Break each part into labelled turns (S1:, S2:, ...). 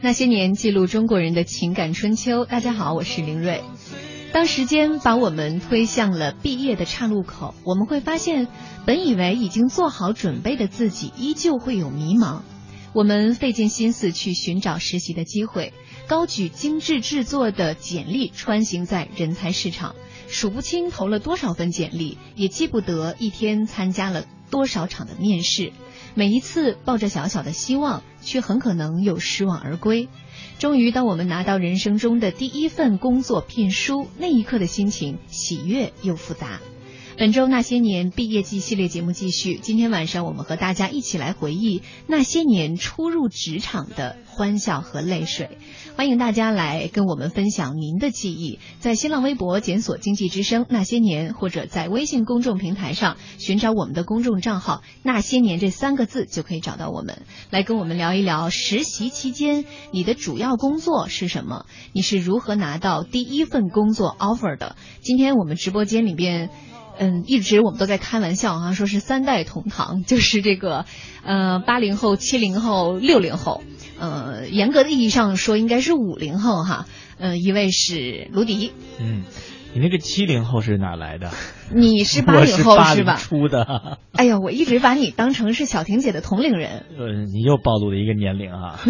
S1: 那些年记录中国人的情感春秋。大家好，我是林睿。当时间把我们推向了毕业的岔路口，我们会发现，本以为已经做好准备的自己，依旧会有迷茫。我们费尽心思去寻找实习的机会，高举精致制作的简历穿行在人才市场，数不清投了多少份简历，也记不得一天参加了多少场的面试。每一次抱着小小的希望，却很可能又失望而归。终于，当我们拿到人生中的第一份工作聘书，那一刻的心情喜悦又复杂。本周那些年毕业季系列节目继续，今天晚上我们和大家一起来回忆那些年初入职场的欢笑和泪水。欢迎大家来跟我们分享您的记忆，在新浪微博检索“经济之声那些年”，或者在微信公众平台上寻找我们的公众账号“那些年”这三个字，就可以找到我们，来跟我们聊一聊实习期间你的主要工作是什么，你是如何拿到第一份工作 offer 的。今天我们直播间里边。嗯，一直我们都在开玩笑哈，说是三代同堂，就是这个，呃，八零后、七零后、六零后，呃，严格的意义上说应该是五零后哈，呃，一位是卢迪，
S2: 嗯，你那个七零后是哪来的？
S1: 你是八零后
S2: 是
S1: 吧？
S2: 出的。
S1: 哎呀，我一直把你当成是小婷姐的同龄人。
S2: 呃，你又暴露了一个年龄啊。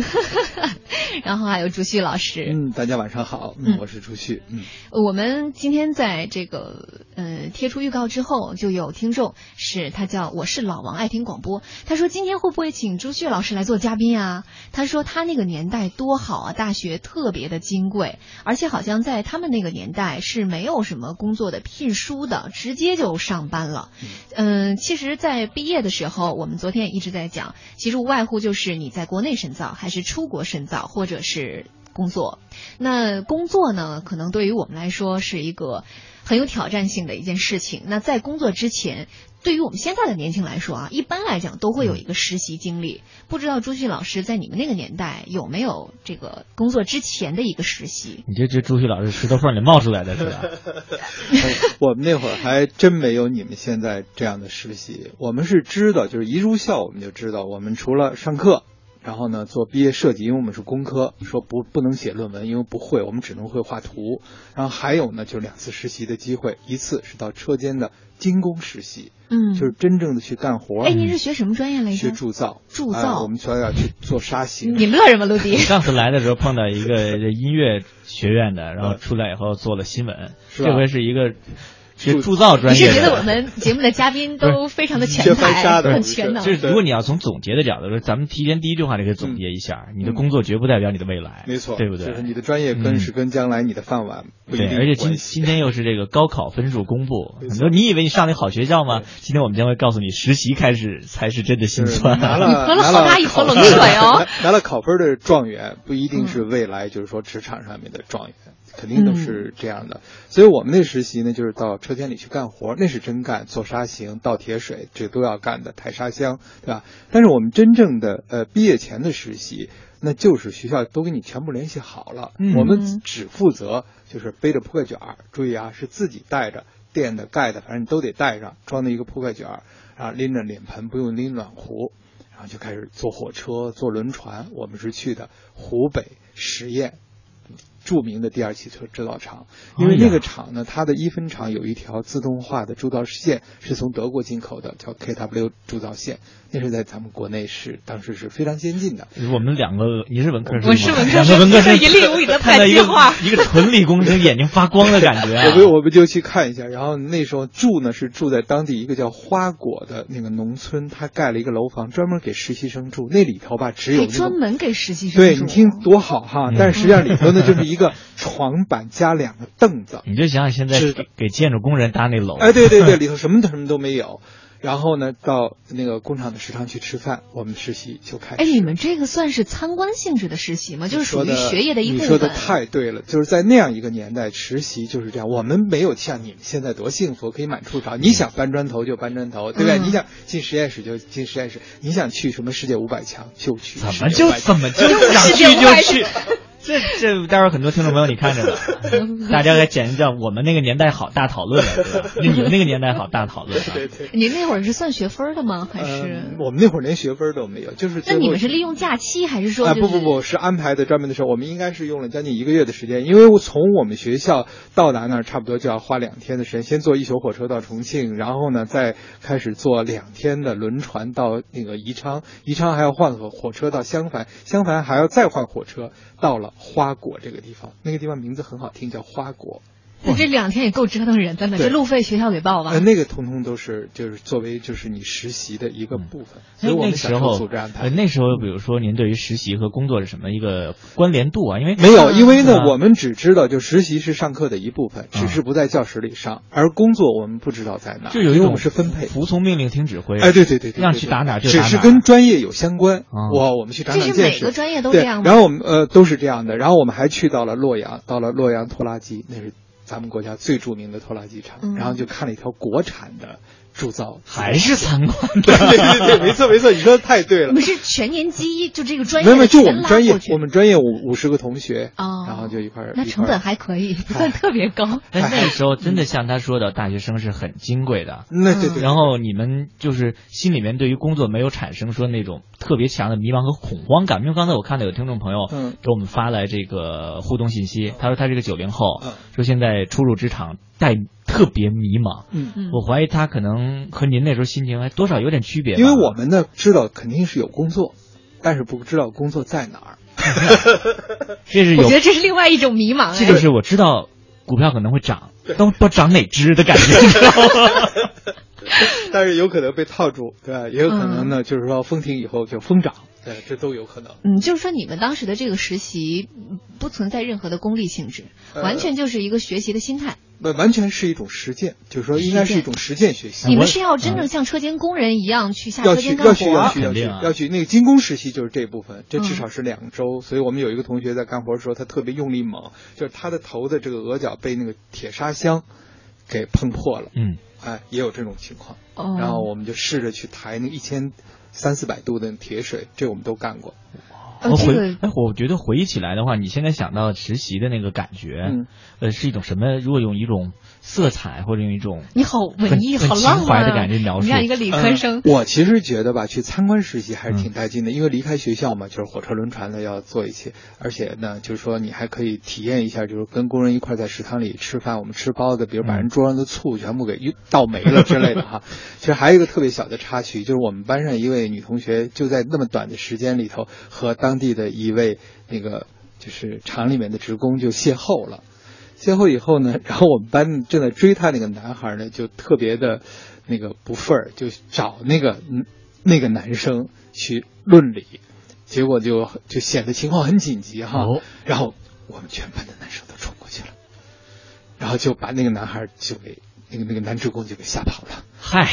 S1: 然后还有朱旭老师。
S3: 嗯，大家晚上好，嗯，我是朱旭。嗯，
S1: 我们今天在这个呃贴出预告之后，就有听众是他叫我是老王爱听广播，他说今天会不会请朱旭老师来做嘉宾啊？他说他那个年代多好啊，大学特别的金贵，而且好像在他们那个年代是没有什么工作的聘书的。直接就上班了，嗯，其实，在毕业的时候，我们昨天也一直在讲，其实无外乎就是你在国内深造，还是出国深造，或者是工作。那工作呢，可能对于我们来说是一个很有挑战性的一件事情。那在工作之前。对于我们现在的年轻来说啊，一般来讲都会有一个实习经历。不知道朱旭老师在你们那个年代有没有这个工作之前的一个实习？
S2: 你这这朱旭老师石头缝里冒出来的是吧？
S3: 我们那会儿还真没有你们现在这样的实习。我们是知道，就是一入校我们就知道，我们除了上课，然后呢做毕业设计，因为我们是工科，说不不能写论文，因为不会，我们只能会画图。然后还有呢，就是两次实习的机会，一次是到车间的精工实习。
S1: 嗯，
S3: 就是真正的去干活。
S1: 哎，您是学什么专业来着？
S3: 学铸造。
S1: 铸造。
S3: 我们学校要去做砂型。
S1: 你乐什么，陆迪？
S2: 上次来的时候碰到一个音乐学院的，然后出来以后做了新闻。这回是一个。学铸造专业，
S1: 你是觉得我们节目的嘉宾 都非常的全才，很全能？
S2: 就是如果你要从总结的角度说，咱们提前第一句话就可以总结一下：你的工作绝不代表你的未来，
S3: 没错，
S2: 对不对？
S3: 就是你的专业跟是跟将来你的饭碗不一
S2: 定而且今今天又是这个高考分数公布，你说你以为你上了好学校吗？今天我们将会告诉你，实习开始才是真的心酸。
S3: 拿
S1: 了喝了
S3: 好
S1: 大一口冷水哦！
S3: 拿了考分的状元不一定是未来，就是说职场上面的状元。肯定都是这样的，所以我们那实习呢，就是到车间里去干活，那是真干，做沙型、倒铁水，这都要干的，抬沙箱，对吧？但是我们真正的呃毕业前的实习，那就是学校都给你全部联系好了，我们只负责就是背着扑克卷儿，注意啊，是自己带着垫的、盖的，反正你都得带上，装的一个扑克卷儿，然后拎着脸盆，不用拎暖壶，然后就开始坐火车、坐轮船。我们是去的湖北十堰。著名的第二汽车制造厂，因为那个厂呢，它的一分厂有一条自动化的铸造线，是从德国进口的，叫 KW 铸造线，那是在咱们国内是当时是非常先进的。
S2: 我们两个，你是文科生，
S1: 我是文科
S2: 生，两个文科生，
S1: 一粒无语的
S2: 看到一个一个纯理工生眼睛发光的感觉啊！
S3: 我们我们就去看一下，然后那时候住呢是住在当地一个叫花果的那个农村，他盖了一个楼房，专门给实习生住，那里头吧只有
S1: 专门给实习生
S3: 对你听多好哈，但是实际上里头呢就是一个。床板加两个凳子，
S2: 你就想想现在是给建筑工人搭那楼，
S3: 哎，对对对，里头什么都什么都没有。然后呢，到那个工厂的食堂去吃饭，我们实习就开始。
S1: 哎，你们这个算是参观性质的实习吗？就是属于学业的一部
S3: 分。你说的太对了，就是在那样一个年代，实习就是这样。我们没有像你们现在多幸福，可以满处找。你想搬砖头就搬砖头，对不对？你想进实验室就进实验室，你想去什么世界五百强就去。
S2: 怎么就怎么就想去就去？这这待会儿很多听众朋友你看着呢，大家来讲一讲我们那个年代好大讨论了，对吧？你们那个年代好大讨论。
S3: 对对。
S1: 您那会儿是算学分的吗？还是？
S3: 我们那会儿连学分都没有，就是。
S1: 那你们是利用假期还是说？
S3: 啊不不不，是安排的专门的时候，我们应该是用了将近一个月的时间，因为从我们学校到达那儿差不多就要花两天的时间，先坐一宿火车到重庆，然后呢再开始坐两天的轮船到那个宜昌，宜昌还要换火火车到襄樊，襄樊还要再换火车到了花果这个地方，那个地方名字很好听，叫花果。
S1: 那这两天也够折腾人的了，这路费学校给报吧？
S3: 那个通通都是就是作为就是你实习的一个部分，所以我们
S2: 时候
S3: 组织安排。
S2: 那时候比如说您对于实习和工作是什么一个关联度啊？因为
S3: 没有，因为呢我们只知道就实习是上课的一部分，只是不在教室里上，而工作我们不知道在哪，
S2: 就有一种
S3: 是分配，
S2: 服从命令听指挥。
S3: 哎，对对对对，
S2: 让去打哪就打
S3: 哪，只是跟专业有相关。哇，我们去长长见识。
S1: 每个专业都这样
S3: 吗？然后我们呃都是这样的，然后我们还去到了洛阳，到了洛阳拖拉机，那是。咱们国家最著名的拖拉机厂，然后就看了一条国产的铸造，
S2: 还是参观的，
S3: 对对对，没错没错，你说的太对了。
S1: 我们是全年级，就这个专业，
S3: 没有没有就我们专业，我们专业五五十个同学，然后就一块儿。
S1: 那成本还可以，不算特别高。
S2: 但那个时候真的像他说的，大学生是很金贵的。
S3: 那对对。
S2: 然后你们就是心里面对于工作没有产生说那种特别强的迷茫和恐慌感，因为刚才我看到有听众朋友给我们发来这个互动信息，他说他是个九零后，说现在初入职场。带特别迷茫，
S3: 嗯
S1: 嗯，
S2: 我怀疑他可能和您那时候心情还多少有点区别。
S3: 因为我们呢知道肯定是有工作，但是不知道工作在哪儿。
S2: 这是
S1: 我觉得这是另外一种迷茫。
S2: 这就是我知道股票可能会涨，都不知道涨哪只的感觉。
S3: 但是有可能被套住，对吧？也有可能呢，就是说封停以后就疯涨。对，这都有可能。
S1: 嗯，就是说你们当时的这个实习不存在任何的功利性质，完全就是一个学习的心态。
S3: 不，完全是一种实践，就是说应该是一种实践学习。
S1: 你们是要真正像车间工人一样去下
S3: 车间干活？要去，要去，
S2: 要去，
S3: 要去。那个精工实习就是这部分，这至少是两周。所以我们有一个同学在干活的时候，他特别用力猛，就是他的头的这个额角被那个铁砂箱给碰破了。
S2: 嗯，
S3: 哎，也有这种情况。
S1: 哦。
S3: 然后我们就试着去抬那一千。三四百度的铁水，这我们都干过。
S2: 我回哎，我觉得回忆起来的话，你现在想到实习的那个感觉，呃，是一种什么？如果用一种色彩或者用一种
S1: 你好文艺、好浪
S2: 漫的感觉描述，
S1: 你像一个理科生。
S3: 我其实觉得吧，去参观实习还是挺带劲的，因为离开学校嘛，就是火车轮船的要做一些，而且呢，就是说你还可以体验一下，就是跟工人一块在食堂里吃饭，我们吃包子，比如把人桌上的醋全部给倒没了之类的哈。其实还有一个特别小的插曲，就是我们班上一位女同学就在那么短的时间里头和当地的一位。那个就是厂里面的职工就邂逅了，邂逅以后呢，然后我们班正在追他那个男孩呢，就特别的那个不忿儿，就找那个那个男生去论理，结果就就显得情况很紧急哈，然后我们全班的男生都冲过去了，然后就把那个男孩就给那个那个男职工就给吓跑了，
S2: 嗨，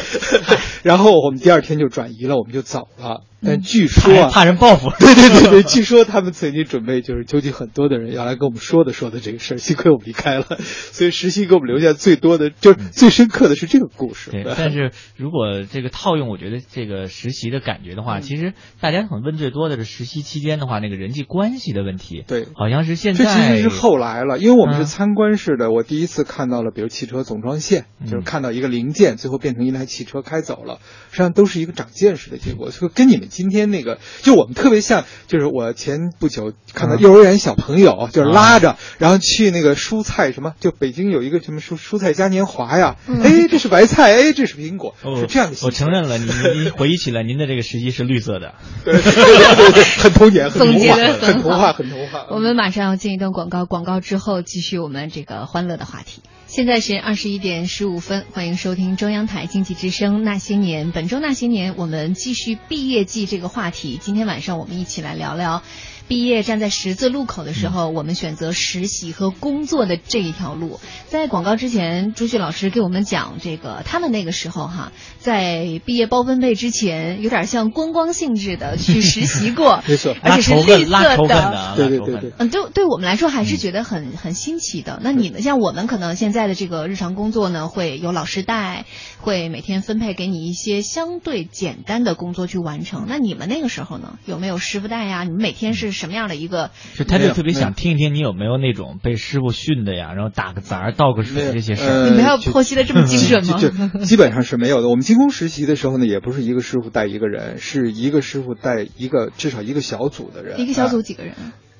S3: 然后我们第二天就转移了，我们就走了。但据说啊，
S2: 怕人报复。
S3: 对对对对，据说他们曾经准备就是纠集很多的人要来跟我们说的说的这个事儿，幸亏我们离开了。所以实习给我们留下最多的，就是最深刻的是这个故事。
S2: 对，但是如果这个套用，我觉得这个实习的感觉的话，其实大家可能问最多的是实习期间的话，那个人际关系的问题。
S3: 对，
S2: 好像是现在。
S3: 这其实是后来了，因为我们是参观式的，我第一次看到了，比如汽车总装线，就是看到一个零件最后变成一台汽车开走了，实际上都是一个长见识的结果，就跟你们今天那个。就我们特别像，就是我前不久看到幼儿园小朋友，就是拉着，然后去那个蔬菜什么，就北京有一个什么蔬蔬菜嘉年华呀，哎，这是白菜，哎，这是苹果，是这样的。
S2: 我承认了，您您回忆起来，您的这个时机是绿色的，
S3: 对对对对，很童年，很童话，
S1: 很
S3: 童话，很童话。
S1: 我们马上要进一段广告，广告之后继续我们这个欢乐的话题。现在是二十一点十五分，欢迎收听中央台经济之声《那些年》。本周《那些年》，我们继续毕业季这个话题。今天晚上我们一起来聊聊。毕业站在十字路口的时候，我们选择实习和工作的这一条路。在广告之前，朱旭老师给我们讲这个，他们那个时候哈，在毕业包分配之前，有点像观光性质的去实习过，
S3: 没错，
S1: 而且是绿色
S2: 的，
S3: 对对对对，
S1: 嗯，对，对我们来说还是觉得很很新奇的。那你们像我们可能现在的这个日常工作呢，会有老师带，会每天分配给你一些相对简单的工作去完成。那你们那个时候呢，有没有师傅带呀？你们每天是？什么样的一个？
S2: 就他就特别想听一听你有没有那种被师傅训的呀，然后打个杂、倒个水这些事儿。
S1: 你们要剖析的这么精准吗？
S3: 就基本上是没有的。我们进宫实习的时候呢，也不是一个师傅带一个人，是一个师傅带一个至少一个小组的人。
S1: 一个小组几个人？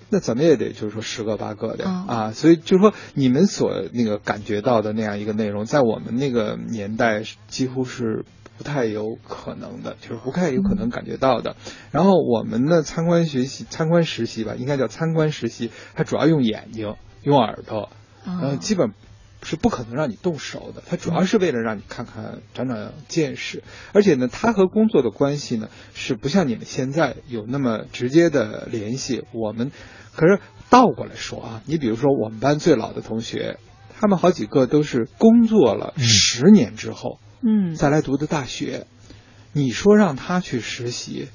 S3: 那怎么也得就是说十个八个的啊，所以就是说你们所那个感觉到的那样一个内容，在我们那个年代几乎是不太有可能的，就是不太有可能感觉到的。然后我们的参观学习、参观实习吧，应该叫参观实习，它主要用眼睛、用耳朵，嗯，基本是不可能让你动手的。它主要是为了让你看看、长长见识。而且呢，它和工作的关系呢，是不像你们现在有那么直接的联系。我们。可是倒过来说啊，你比如说我们班最老的同学，他们好几个都是工作了十年之后，
S1: 嗯，
S3: 再来读的大学。你说让他去实习，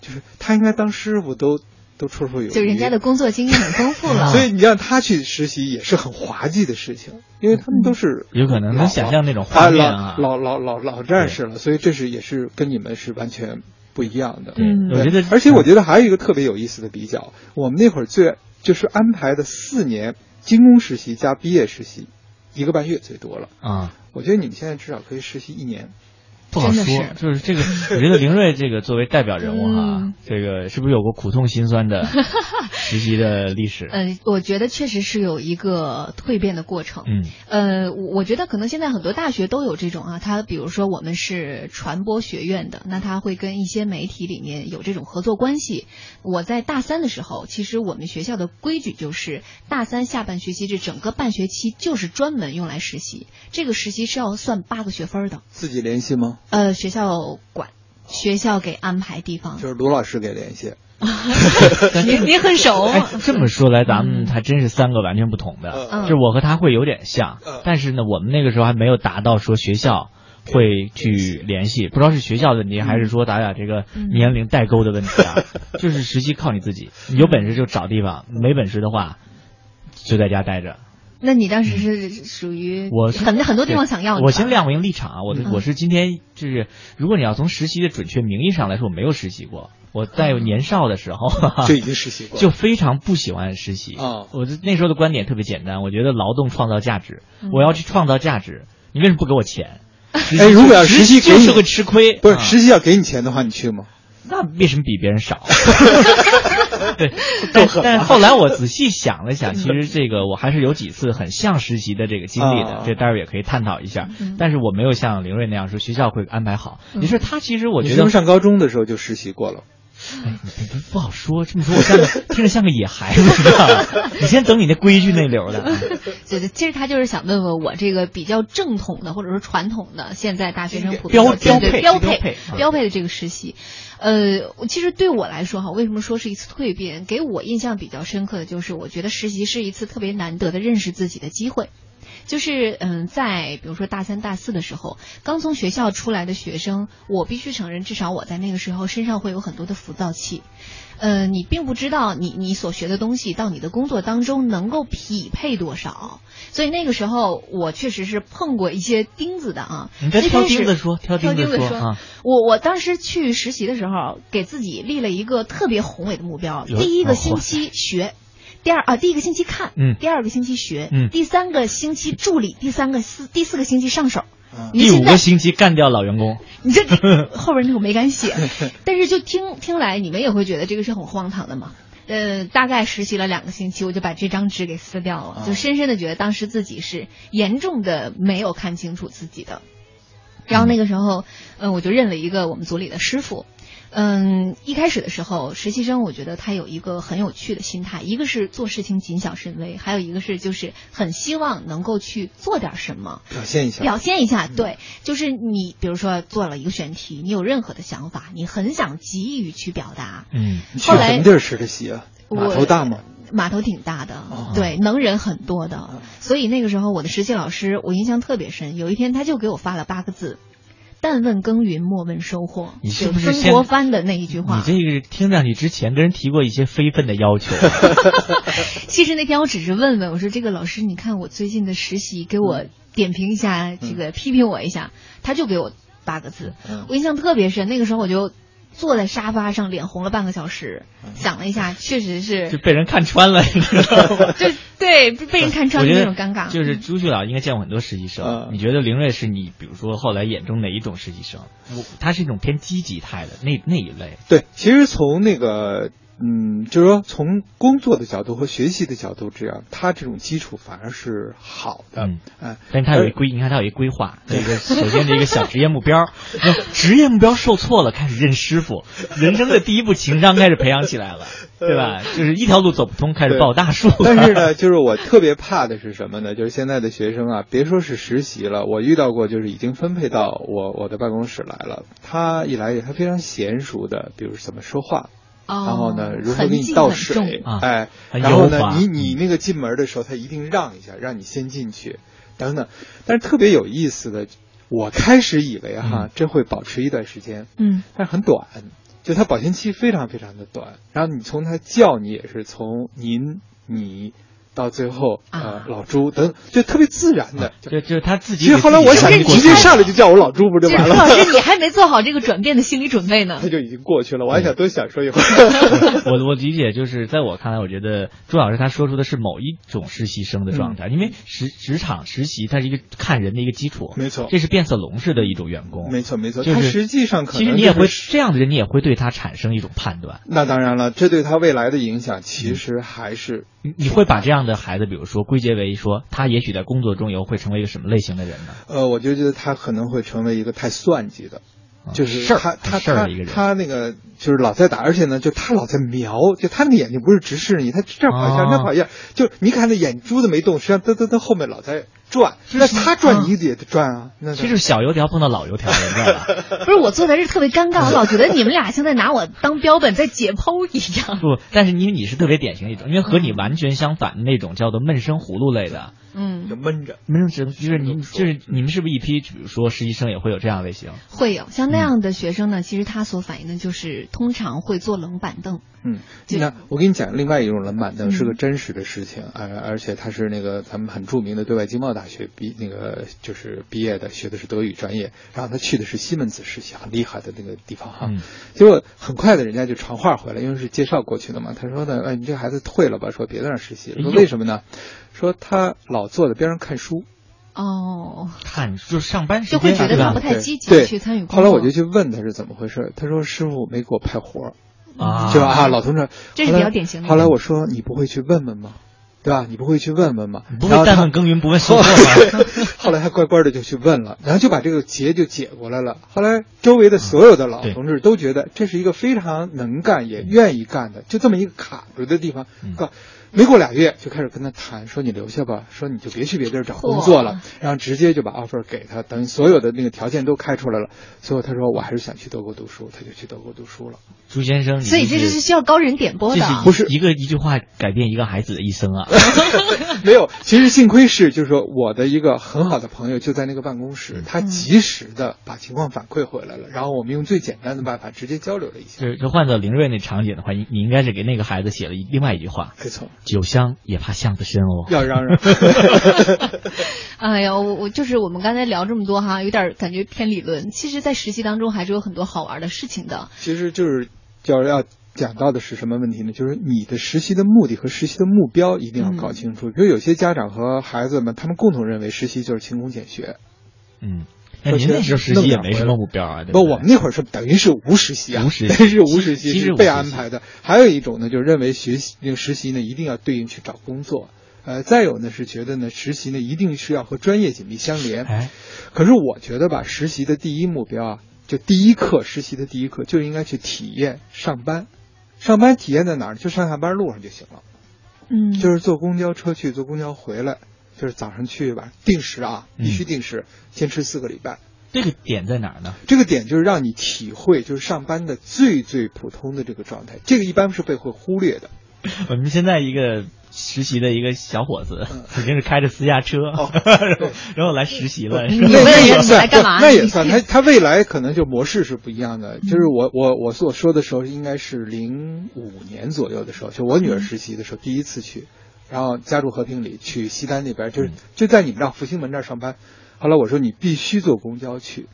S3: 就是他应该当师傅都都绰绰有余。
S1: 就人家的工作经验很丰富了，
S3: 所以你让他去实习也是很滑稽的事情，因为他们都是
S2: 有可能能想象那种画面
S3: 啊，老老老老战士了，所以这是也是跟你们是完全。不一样的，
S1: 嗯，
S2: 我觉得，
S3: 而且我觉得还有一个特别有意思的比较，我们那会儿最就是安排的四年精工实习加毕业实习，一个半月最多了
S2: 啊。
S3: 我觉得你们现在至少可以实习一年。
S2: 不好说，就是这个，我觉得凌睿这个作为代表人物哈，这个是不是有过苦痛心酸的 实习的历史？
S1: 嗯，我觉得确实是有一个蜕变的过程。
S2: 嗯，
S1: 呃，我觉得可能现在很多大学都有这种啊，他比如说我们是传播学院的，那他会跟一些媒体里面有这种合作关系。我在大三的时候，其实我们学校的规矩就是大三下半学期这整个半学期就是专门用来实习，这个实习是要算八个学分的。
S3: 自己联系吗？
S1: 呃，学校管，学校给安排地方，
S3: 就是卢老师给联系。
S1: 你你很熟。
S2: 哎，这么说来，咱们还真是三个完全不同的。就我和他会有点像，但是呢，我们那个时候还没有达到说学校会去联系，不知道是学校的问题，还是说咱俩这个年龄代沟的问题啊？就是实习靠你自己，有本事就找地方，没本事的话就在家待着。
S1: 那你当时是属于
S2: 我
S1: 很很多地方想要
S2: 我先亮明立场啊，我我是今天就是，如果你要从实习的准确名义上来说，我没有实习过。我在年少的时候
S3: 就已经实习过，
S2: 就非常不喜欢实习
S3: 啊。
S2: 我那时候的观点特别简单，我觉得劳动创造价值，我要去创造价值，你为什么不给我钱？
S3: 哎，如果要实习
S2: 就是会吃亏，
S3: 不是实习要给你钱的话，你去吗？
S2: 那为什么比别人少？对，但但后来我仔细想了想，其实这个我还是有几次很像实习的这个经历的，这待会儿也可以探讨一下。但是我没有像凌睿那样说学校会安排好。你说他其实我觉得
S3: 上高中的时候就实习过了。
S2: 哎，不不好说。这么说，我像个听着像个野孩子，知道吗？你先等你那规矩那流的。
S1: 对 对，其实他就是想问问我这个比较正统的，或者说传统的，现在大学生普
S2: 标标
S1: 配
S2: 标
S1: 配标配的这个实习。呃，其实对我来说哈，为什么说是一次蜕变？给我印象比较深刻的就是，我觉得实习是一次特别难得的认识自己的机会。就是嗯，在比如说大三、大四的时候，刚从学校出来的学生，我必须承认，至少我在那个时候身上会有很多的浮躁气。呃，你并不知道你你所学的东西到你的工作当中能够匹配多少，所以那个时候我确实是碰过一些钉子的啊。
S2: 你在挑钉子说，挑钉
S1: 子
S2: 说啊。
S1: 我我当时去实习的时候，给自己立了一个特别宏伟的目标，第一个星期学。第二啊，第一个星期看，
S2: 嗯，
S1: 第二个星期学，
S2: 嗯，
S1: 第三个星期助理，第三个四第四个星期上手，
S2: 第五个星期干掉老员工。
S1: 你这 后边那个没敢写，但是就听听来，你们也会觉得这个是很荒唐的嘛？呃，大概实习了两个星期，我就把这张纸给撕掉了，就深深的觉得当时自己是严重的没有看清楚自己的。然后那个时候，嗯，我就认了一个我们组里的师傅。嗯，一开始的时候，实习生我觉得他有一个很有趣的心态，一个是做事情谨小慎微，还有一个是就是很希望能够去做点什么，
S3: 表现一下，
S1: 表现一下。对，就是你比如说做了一个选题，你有任何的想法，你很想急于去表达。
S2: 嗯，
S1: 后来
S3: 什么地儿实的习啊？码头大吗？
S1: 码头挺大的，对，能人很多的。所以那个时候我的实习老师我印象特别深，有一天他就给我发了八个字。但问耕耘，莫问收获。
S2: 你是不是
S1: 曾国藩的那一句话？
S2: 你这个听上去之前跟人提过一些非分的要求。
S1: 其实那天我只是问问，我说这个老师，你看我最近的实习，给我点评一下，这个批评我一下。他就给我八个字，我印象特别深。那个时候我就坐在沙发上，脸红了半个小时。想了一下，确实是
S2: 就被人看穿了，你知道吗？
S1: 就对被人看穿的那种尴尬。
S2: 就是朱旭老应该见过很多实习生，你觉得凌睿是你比如说后来眼中哪一种实习生？我他是一种偏积极态的那那一类。
S3: 对，其实从那个。嗯，就是说从工作的角度和学习的角度，这样他这种基础反而是好的。
S2: 嗯，哎，但是他有一规，你看他有一规划，这个首先这个小职业目标，职业目标受挫了，开始认师傅，人生的第一步情商开始培养起来了，对吧？就是一条路走不通，开始抱大树。
S3: 但是呢，就是我特别怕的是什么呢？就是现在的学生啊，别说是实习了，我遇到过就是已经分配到我我的办公室来了，他一来他非常娴熟的，比如怎么说话。然后呢，如何给你倒水？哎，然后呢，你你那个进门的时候，他一定让一下，让你先进去，等等。但是特别有意思的，我开始以为哈，这会保持一段时间，
S1: 嗯，
S3: 但是很短，就它保鲜期非常非常的短。然后你从它叫你也是从您你。到最后，呃，老朱等就特别自然的，
S2: 就就是他自己。
S3: 其实后来我想，你直接上来就叫我老朱，不就完了？
S1: 老师，你还没做好这个转变的心理准备呢。
S3: 他就已经过去了，我还想多享受一会
S2: 儿。我我理解，就是在我看来，我觉得朱老师他说出的是某一种实习生的状态，因为实职场实习，它是一个看人的一个基础。
S3: 没错，
S2: 这是变色龙式的一种员工。
S3: 没错没错，
S2: 他
S3: 实际上可能
S2: 其实你也会这样的人，你也会对他产生一种判断。
S3: 那当然了，这对他未来的影响，其实还是
S2: 你你会把这样的孩子，比如说。归结为说，他也许在工作中以后会成为一个什么类型的人呢？
S3: 呃，我就觉得他可能会成为一个太算计的，就是他他他他那个就是老在打，而且呢，就他老在瞄，就他那个眼睛不是直视你，他这儿跑一下，那跑一下，就你看那眼珠子没动，实际上他他他后面老在。转，那他转你也得转啊。那
S2: 其实小油条碰到老油条了，你知道吧？
S1: 不是我坐在这特别尴尬，我老觉得你们俩像在拿我当标本在解剖一样。
S2: 不，但是因为你是特别典型一种，因为和你完全相反的那种叫做闷声葫芦类的。
S1: 嗯，
S3: 就闷着，
S2: 闷声就是你就是你们是不是一批，比如说实习生也会有这样类型？
S1: 会有像那样的学生呢，其实他所反映的就是通常会坐冷板凳。
S3: 嗯，那我给你讲另外一种冷板凳是个真实的事情，而而且他是那个咱们很著名的对外经贸大学毕那个就是毕业的，学的是德语专业，然后他去的是西门子实习，很厉害的那个地方哈。结果很快的人家就传话回来，因为是介绍过去的嘛。他说呢，哎，你这孩子退了吧，说别在那实习了。说为什么呢？说他老坐在边上看书。
S1: 哦，
S2: 看就是上班
S1: 就会觉得他不太积极去参与。
S3: 后来我就去问他是怎么回事，他说师傅没给我派活儿。
S2: 啊，
S3: 就啊，老同志，
S1: 这是比较典型的。
S3: 后来我说，你不会去问问吗？对吧？你不会去问问吗？
S2: 不会但问耕耘不问收获
S3: 吗？后来他乖乖的就去问了，然后就把这个结就解过来了。后来周围的所有的老同志都觉得这是一个非常能干也愿意干的，就这么一个卡住的地方。没过俩月就开始跟他谈，说你留下吧，说你就别去别地儿找工作了，然后直接就把 offer 给他，等所有的那个条件都开出来了，最后他说我还是想去德国读书，他就去德国读书了。
S2: 朱先生，
S1: 所以这是需要高人点拨的，
S3: 不是
S2: 一个一句话改变一个孩子的一生啊。
S3: 没有，其实幸亏是就是说我的一个很好的朋友就在那个办公室，他及时的把情况反馈回来了，然后我们用最简单的办法直接交流了一下。
S2: 就就换到林瑞那场景的话，你你应该是给那个孩子写了另外一句话，
S3: 没错。
S2: 酒香也怕巷子深哦，
S3: 要嚷嚷。
S1: 哎呀，我我就是我们刚才聊这么多哈，有点感觉偏理论。其实，在实习当中还是有很多好玩的事情的。
S3: 其实就是要要讲到的是什么问题呢？就是你的实习的目的和实习的目标一定要搞清楚。比如有些家长和孩子们，他们共同认为实习就是勤工俭学。
S2: 嗯。那您那时候实习也没什么目标啊？
S3: 不，我们那会儿是等于是无实习啊，
S2: 无实
S3: 习 是无实习是被安排的。还有一种呢，就是认为学习那个实习呢一定要对应去找工作。呃，再有呢是觉得呢实习呢一定是要和专业紧密相连。
S2: 哎，
S3: 可是我觉得吧，实习的第一目标啊，就第一课实习的第一课就应该去体验上班。上班体验在哪儿？就上下班路上就行了。
S1: 嗯，
S3: 就是坐公交车去，坐公交回来。就是早上去吧，定时啊，必须定时，坚持四个礼拜。
S2: 这个点在哪儿呢？
S3: 这个点就是让你体会，就是上班的最最普通的这个状态。这个一般是被会忽略的。
S2: 我们现在一个实习的一个小伙子，肯定是开着私家车，然后来实习了。
S3: 那也算，那也算。他他未来可能就模式是不一样的。就是我我我所说的时候，应该是零五年左右的时候，就我女儿实习的时候，第一次去。然后家住和平里，去西单那边，就是就在你们这儿复兴门这儿上班。后来我说你必须坐公交去，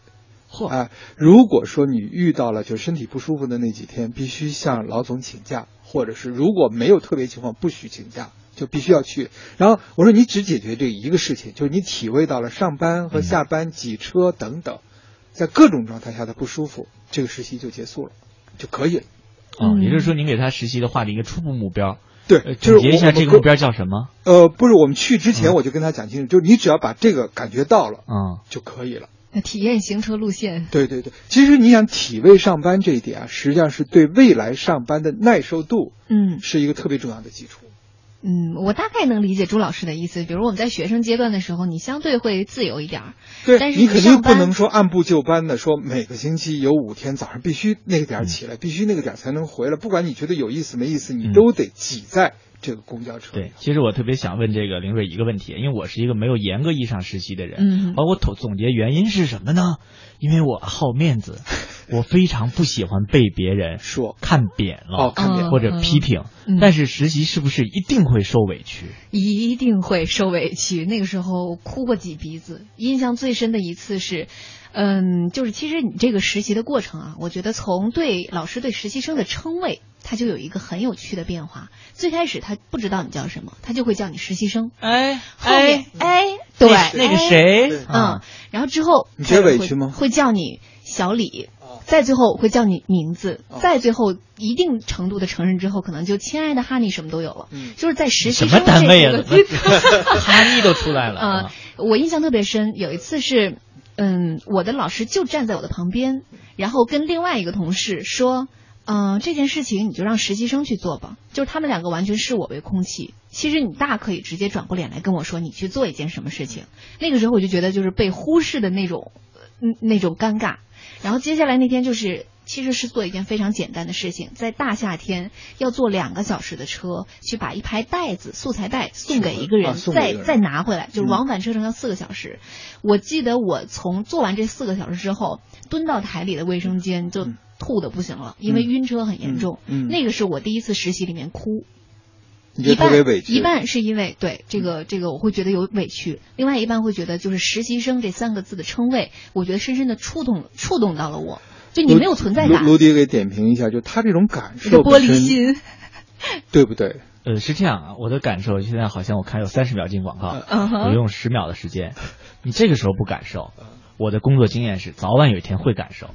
S3: 嚯哎，如果说你遇到了就是身体不舒服的那几天，必须向老总请假，或者是如果没有特别情况，不许请假，就必须要去。然后我说你只解决这一个事情，就是你体会到了上班和下班挤车等等，在各种状态下的不舒服，这个实习就结束了，就可以了。
S2: 嗯，也就是说您给他实习的话的一个初步目标。
S3: 对，
S2: 总结一下这个目标叫什么？
S3: 呃，不是，我们去之前我就跟他讲清楚，就是你只要把这个感觉到了，
S2: 嗯，
S3: 就可以了。
S1: 那体验行车路线。
S3: 对对对，其实你想体味上班这一点啊，实际上是对未来上班的耐受度，
S1: 嗯，
S3: 是一个特别重要的基础。
S1: 嗯，我大概能理解朱老师的意思。比如我们在学生阶段的时候，你相对会自由一点儿，
S3: 对，
S1: 但是
S3: 你肯定不能说按部就班的说每个星期有五天早上必须那个点儿起来，必须那个点儿才能回来。不管你觉得有意思没意思，你都得挤在。这个公交车
S2: 对，其实我特别想问这个林瑞一个问题，因为我是一个没有严格意义上实习的人，
S1: 嗯，
S2: 而我总总结原因是什么呢？因为我好面子，我非常不喜欢被别人
S3: 说
S2: 看扁了，
S3: 哦，看扁
S2: 或者批评。但是实习是不是一定会受委屈？
S1: 一定会受委屈，那个时候哭过几鼻子。印象最深的一次是。嗯，就是其实你这个实习的过程啊，我觉得从对老师对实习生的称谓，他就有一个很有趣的变化。最开始他不知道你叫什么，他就会叫你实习生。
S2: 哎，
S1: 后面哎，对，
S2: 那个谁，
S1: 嗯，然后之后
S3: 你觉得委屈吗？
S1: 会叫你小李，再最后会叫你名字，再最后一定程度的承认之后，可能就亲爱的哈尼什么都有了。
S3: 嗯，
S1: 就是在实习
S2: 什么单位啊？哈尼都出来了
S1: 啊！我印象特别深，有一次是。嗯，我的老师就站在我的旁边，然后跟另外一个同事说：“嗯，这件事情你就让实习生去做吧。”就是他们两个完全视我为空气。其实你大可以直接转过脸来跟我说，你去做一件什么事情。那个时候我就觉得就是被忽视的那种，嗯，那种尴尬。然后接下来那天就是。其实是做一件非常简单的事情，在大夏天要坐两个小时的车去把一排袋子素材袋送给一个人，再再拿回来，就是往返车程要四个小时。我记得我从做完这四个小时之后，蹲到台里的卫生间就吐的不行了，因为晕车很严重。嗯那个是我第一次实习里面哭，一半一半是因为对这个这个我会觉得有委屈，另外一半会觉得就是实习生这三个字的称谓，我觉得深深的触动触动到了我。就你没有存在感。
S3: 卢迪给点评一下，就他这种感受，
S1: 玻璃心，
S3: 对不对？
S2: 呃，是这样啊，我的感受现在好像我看有三十秒进广告，我用十秒的时间，你这个时候不感受，我的工作经验是早晚有一天会感受。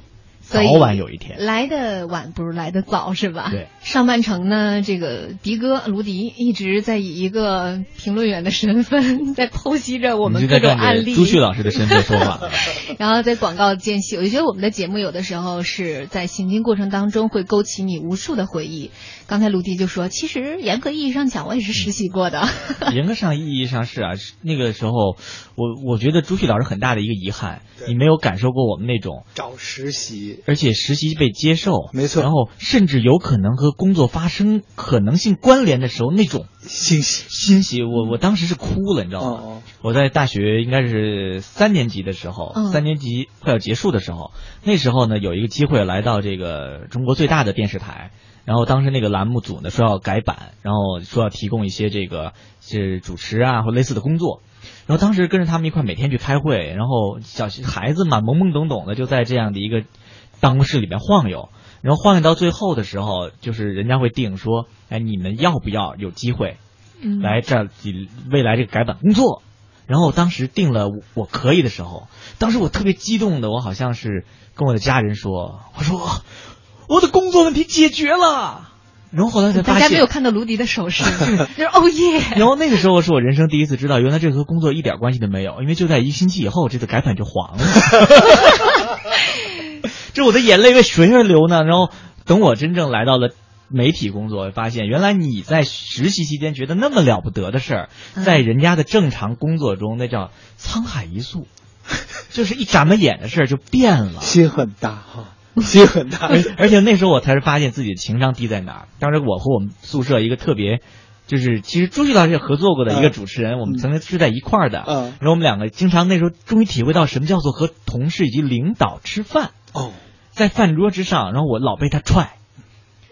S2: 早晚有一天
S1: 来的晚不如来的早，是吧？
S2: 对。
S1: 上半程呢，这个迪哥卢迪一直在以一个评论员的身份 在剖析着我们各种案例。
S2: 朱旭老师的身份说话。
S1: 然后在广告间隙，我就觉得我们的节目有的时候是在行进过程当中会勾起你无数的回忆。刚才卢迪就说，其实严格意义上讲，我也是实习过的。
S2: 严格上意义上是啊，那个时候我我觉得朱旭老师很大的一个遗憾，你没有感受过我们那种
S3: 找实习。
S2: 而且实习被接受，
S3: 没错，
S2: 然后甚至有可能和工作发生可能性关联的时候，那种
S3: 欣喜
S2: 欣喜，我我当时是哭了，你知道吗？我在大学应该是三年级的时候，三年级快要结束的时候，那时候呢有一个机会来到这个中国最大的电视台，然后当时那个栏目组呢说要改版，然后说要提供一些这个是主持啊或类似的工作。然后当时跟着他们一块每天去开会，然后小孩子嘛懵懵懂懂的就在这样的一个。办公室里面晃悠，然后晃悠到最后的时候，就是人家会定说，哎，你们要不要有机会来这未来这个改版工作？然后当时定了我可以的时候，当时我特别激动的，我好像是跟我的家人说，我说我的工作问题解决了。然后后来才发现，
S1: 大家没有看到卢迪的手势，就是哦耶。
S2: 然后那个时候是我人生第一次知道，原来这和工作一点关系都没有，因为就在一星期以后，这个改版就黄了。这我的眼泪为谁而流呢？然后等我真正来到了媒体工作，发现原来你在实习期间觉得那么了不得的事儿，在人家的正常工作中，那叫沧海一粟，就是一眨巴眼的事儿就变了。
S3: 心很大哈，心很大。
S2: 而且那时候我才是发现自己的情商低在哪儿。当时我和我们宿舍一个特别，就是其实朱旭老师也合作过的一个主持人，我们曾经是在一块儿的。嗯。然后我们两个经常那时候终于体会到什么叫做和同事以及领导吃饭。
S3: 哦。
S2: 在饭桌之上，然后我老被他踹，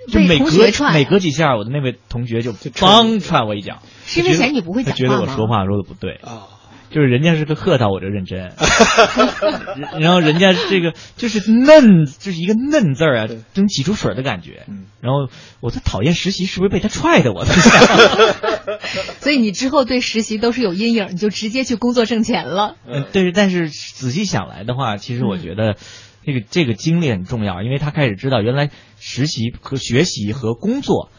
S2: 就每隔每隔几下，我的那位同学就帮踹我一脚。
S1: 是因为嫌你不会讲话
S2: 他觉得我说话说的不对
S3: 啊。
S2: 就是人家是个客套，我就认真。然后人家这个就是嫩，就是一个嫩字儿啊，能挤出水的感觉。然后我在讨厌实习，是不是被他踹的？我在想。
S1: 所以你之后对实习都是有阴影，你就直接去工作挣钱了。
S2: 嗯，对。但是仔细想来的话，其实我觉得这个这个经历很重要，因为他开始知道原来实习和学习和工作。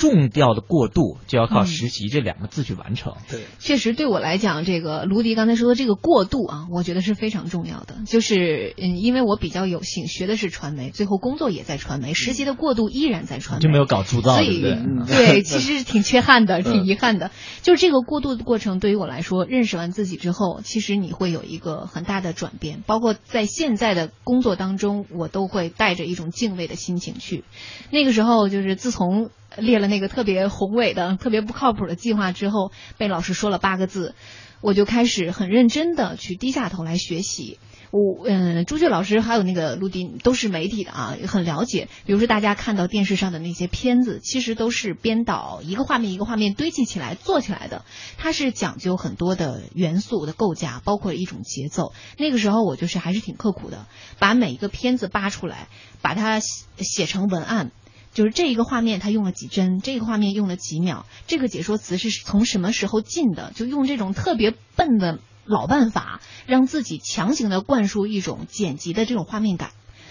S2: 重调的过渡就要靠实习这两个字去完成。
S3: 对，
S1: 确实对我来讲，这个卢迪刚才说的这个过渡啊，我觉得是非常重要的。就是嗯，因为我比较有幸学的是传媒，最后工作也在传媒，实习的过渡依然在传媒，
S2: 就没有搞铸造，
S1: 所以 对，其实是挺缺憾的，挺遗憾的。就是这个过渡的过程，对于我来说，认识完自己之后，其实你会有一个很大的转变。包括在现在的工作当中，我都会带着一种敬畏的心情去。那个时候，就是自从。列了那个特别宏伟的、特别不靠谱的计划之后，被老师说了八个字，我就开始很认真的去低下头来学习。我嗯，朱雀老师还有那个陆迪都是媒体的啊，很了解。比如说大家看到电视上的那些片子，其实都是编导一个画面一个画面堆砌起来做起来的，它是讲究很多的元素的构架，包括一种节奏。那个时候我就是还是挺刻苦的，把每一个片子扒出来，把它写成文案。就是这一个画面，他用了几帧，这个画面用了几秒，这个解说词是从什么时候进的？就用这种特别笨的老办法，让自己强行的灌输一种剪辑的这种画面感。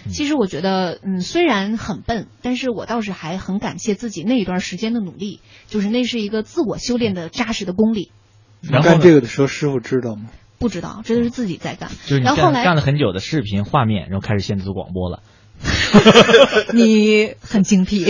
S1: 其实我觉得，嗯，虽然很笨，但是我倒是还很感谢自己那一段时间的努力，就是那是一个自我修炼的扎实的功力。
S3: 然干这个的时候，师傅知道吗？
S1: 不知道，这都是自己在干。
S2: 就是
S1: 你干
S2: 干了很久的视频画面，然后开始限制广播了。
S1: 你很精辟，